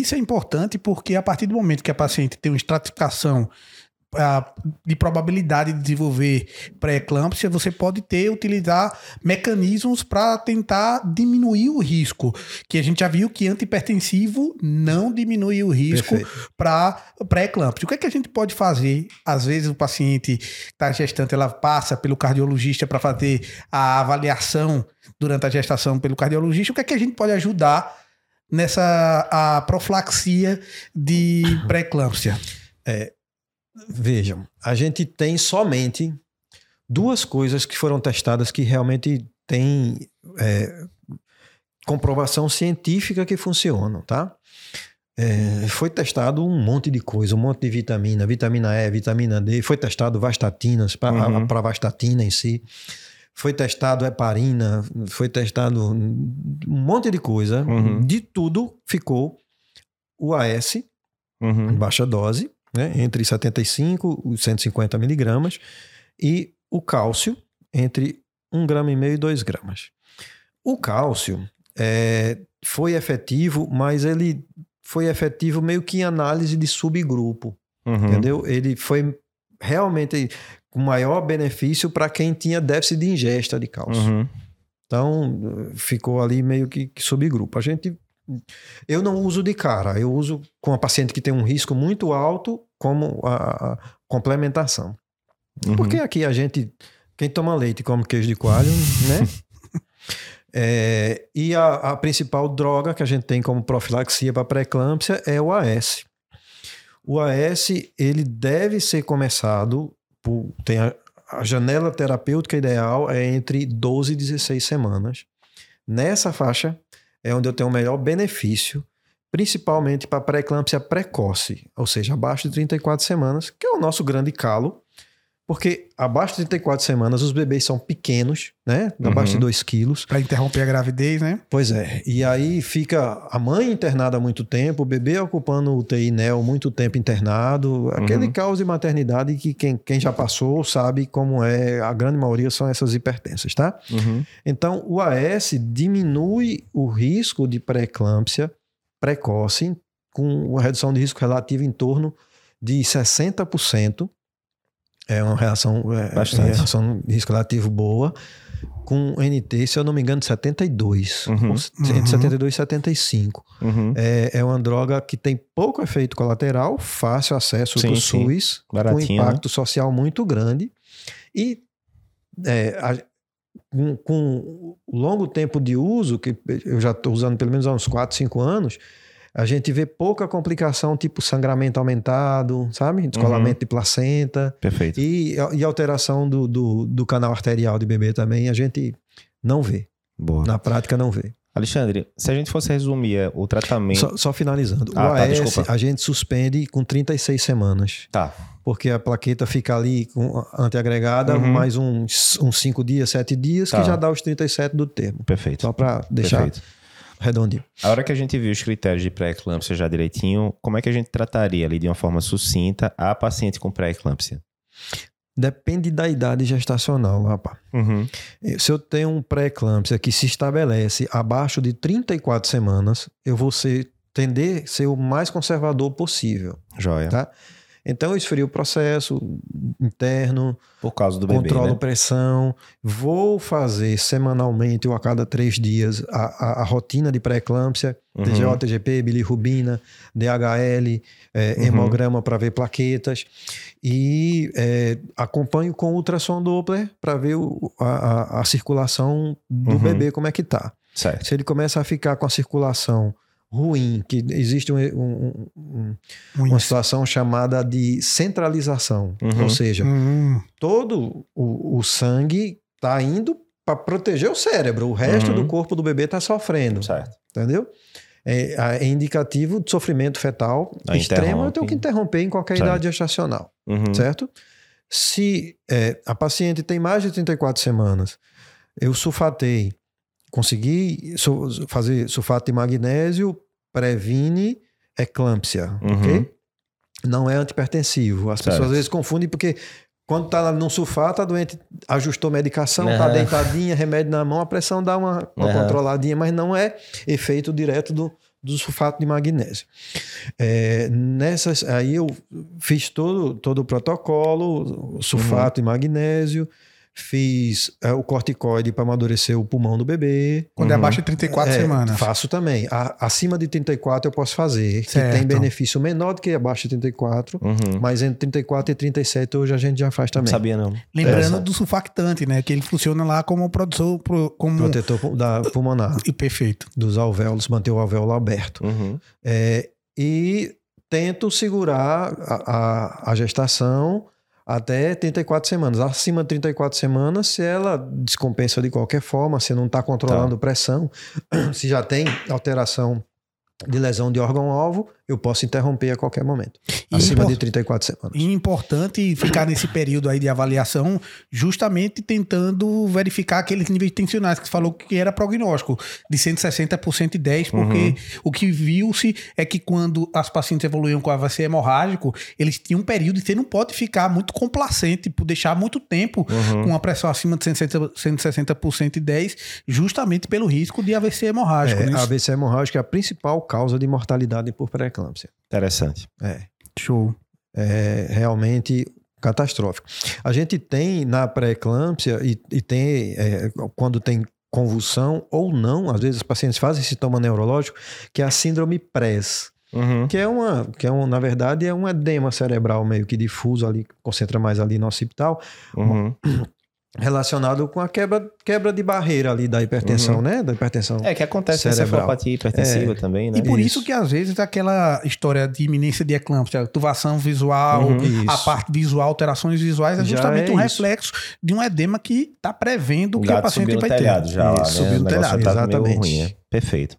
isso é importante porque a partir do momento que a paciente tem uma estratificação de probabilidade de desenvolver pré-eclâmpsia, você pode ter, utilizar mecanismos para tentar diminuir o risco. Que a gente já viu que antihipertensivo não diminui o risco para pré-eclâmpsia. O que é que a gente pode fazer? Às vezes o paciente está gestante, ela passa pelo cardiologista para fazer a avaliação durante a gestação pelo cardiologista. O que é que a gente pode ajudar nessa a profilaxia de pré-eclâmpsia? É, Vejam, a gente tem somente duas coisas que foram testadas que realmente têm é, comprovação científica que funcionam, tá? É, foi testado um monte de coisa, um monte de vitamina, vitamina E, vitamina D, foi testado vastatinas, para uhum. a vastatina em si, foi testado heparina, foi testado um monte de coisa, uhum. de tudo ficou o AS, uhum. em baixa dose, né, entre 75 e 150 miligramas, e o cálcio entre 1,5 grama e meio e 2 gramas. O cálcio é, foi efetivo, mas ele foi efetivo meio que em análise de subgrupo, uhum. entendeu? Ele foi realmente com maior benefício para quem tinha déficit de ingesta de cálcio. Uhum. Então, ficou ali meio que, que subgrupo. A gente eu não uso de cara, eu uso com a paciente que tem um risco muito alto como a, a complementação. Uhum. Porque aqui a gente, quem toma leite come queijo de coalho, né? É, e a, a, principal droga que a gente tem como profilaxia para pré-eclâmpsia é o AS. O AS ele deve ser começado por, tem a, a janela terapêutica ideal é entre 12 e 16 semanas. Nessa faixa é onde eu tenho o melhor benefício, principalmente para pré-eclâmpsia precoce, ou seja, abaixo de 34 semanas, que é o nosso grande calo, porque abaixo de 34 semanas os bebês são pequenos, né? Abaixo uhum. de 2 quilos. Para interromper a gravidez, né? Pois é. E aí fica a mãe internada há muito tempo, o bebê ocupando o UTI NEL muito tempo internado. Aquele uhum. caos de maternidade que quem, quem já passou sabe como é. A grande maioria são essas hipertensas, tá? Uhum. Então, o AS diminui o risco de pré-eclâmpsia precoce com uma redução de risco relativo em torno de 60% é uma reação, é, Bastante. reação de risco relativo boa, com NT, se eu não me engano, de 72. Uhum. Entre uhum. 72 e 75. Uhum. É, é uma droga que tem pouco efeito colateral, fácil acesso sim, do SUS, com impacto social muito grande. E é, a, com, com longo tempo de uso, que eu já estou usando pelo menos há uns 4, 5 anos, a gente vê pouca complicação, tipo sangramento aumentado, sabe? Descolamento uhum. de placenta. Perfeito. E, e alteração do, do, do, canal arterial de bebê também, a gente não vê. Boa. Na prática, não vê. Alexandre, se a gente fosse resumir é, o tratamento. Só, só finalizando. Ah, o tá, AS desculpa. a gente suspende com 36 semanas. Tá. Porque a plaqueta fica ali com antiagregada uhum. mais uns 5 dias, 7 dias, tá. que já dá os 37 do termo. Perfeito. Só para deixar. Perfeito redondinho. A hora que a gente viu os critérios de pré-eclâmpsia já direitinho, como é que a gente trataria ali de uma forma sucinta a paciente com pré-eclâmpsia? Depende da idade gestacional, rapaz. Uhum. Se eu tenho um pré-eclâmpsia que se estabelece abaixo de 34 semanas, eu vou ser, tender a ser o mais conservador possível. Joia. Tá? Então eu esfrio o processo interno. Por causa do bebê, Controlo né? pressão. Vou fazer semanalmente ou a cada três dias a, a, a rotina de pré-eclâmpsia. Uhum. TGO, TGP, bilirrubina, DHL, é, uhum. hemograma para ver plaquetas. E é, acompanho com ultrassom Doppler para ver o, a, a, circulação do uhum. bebê, como é que tá. Certo. Se ele começa a ficar com a circulação ruim, que existe um, um, um, uma situação chamada de centralização, uhum. ou seja, uhum. todo o, o sangue está indo para proteger o cérebro, o resto uhum. do corpo do bebê está sofrendo, certo. entendeu? É, é, indicativo de sofrimento fetal A extremo, eu tenho que interromper em qualquer certo. idade gestacional, uhum. certo? Se é, a paciente tem mais de 34 semanas, eu sulfatei conseguir fazer sulfato de magnésio previne eclâmpsia, uhum. ok? Não é antipertensivo. As certo. pessoas às vezes confundem porque quando tá no sulfato, a doente ajustou medicação, uhum. tá deitadinha, remédio na mão, a pressão dá uma, uma uhum. controladinha, mas não é efeito direto do, do sulfato de magnésio. É, nessas, aí eu fiz todo, todo o protocolo, sulfato de magnésio, fiz é, o corticoide para amadurecer o pulmão do bebê. Quando é abaixo de 34 É, semanas. Faço também. A- acima de 34 eu posso fazer, que Certo. tem benefício menor do que abaixo de 34, Uhum. mas entre 34 e 37 hoje a gente já faz Não também. sabia, não. Lembrando É, do sulfactante, né? Que ele funciona lá como produtor, pro- como Protetor da pulmonar, e perfeito. dos alvéolos, manter o alvéolo aberto. Uhum. É, e tento segurar a, a- a gestação até 34 semanas. Acima de 34 semanas, se ela descompensa de qualquer forma, se não está controlando pressão, se já tem alteração de lesão de órgão-alvo, eu posso interromper a qualquer momento. E Acima de 34 semanas. E importante ficar nesse período aí de avaliação, justamente tentando verificar aqueles níveis tensionais que você falou que era prognóstico, de 160 por 110, porque Uhum. o que viu-se é que quando as pacientes evoluíam com AVC hemorrágico, eles tinham um período e você não pode ficar muito complacente por deixar muito tempo Uhum. com a pressão acima de 160, 160 por 110, justamente pelo risco de AVC hemorrágico. É, né? a AVC hemorrágica é a principal causa de mortalidade por pré-eclâmpsia. Interessante. É. Show. é realmente catastrófico. A gente tem na pré-eclâmpsia e, e tem, é, quando tem convulsão ou não, às vezes os pacientes fazem sintoma neurológico, que é a síndrome PRES, Uhum. que é uma, que é um, na verdade, é um edema cerebral meio que difuso ali, concentra mais ali no occipital, Uhum. Relacionado com a quebra, quebra de barreira ali da hipertensão, né? Da hipertensão. É que acontece Cerebral. cefalopatia hipertensiva É. também, né? E por isso. Isso. que às vezes aquela história de iminência de eclâmpsia, tubação visual, Uhum. a parte visual, alterações visuais, é justamente é um reflexo de um edema que está prevendo O que o paciente vai telhado ter. já, Isso, né? subiu no telhado. tá Exatamente. ruim, né? Perfeito.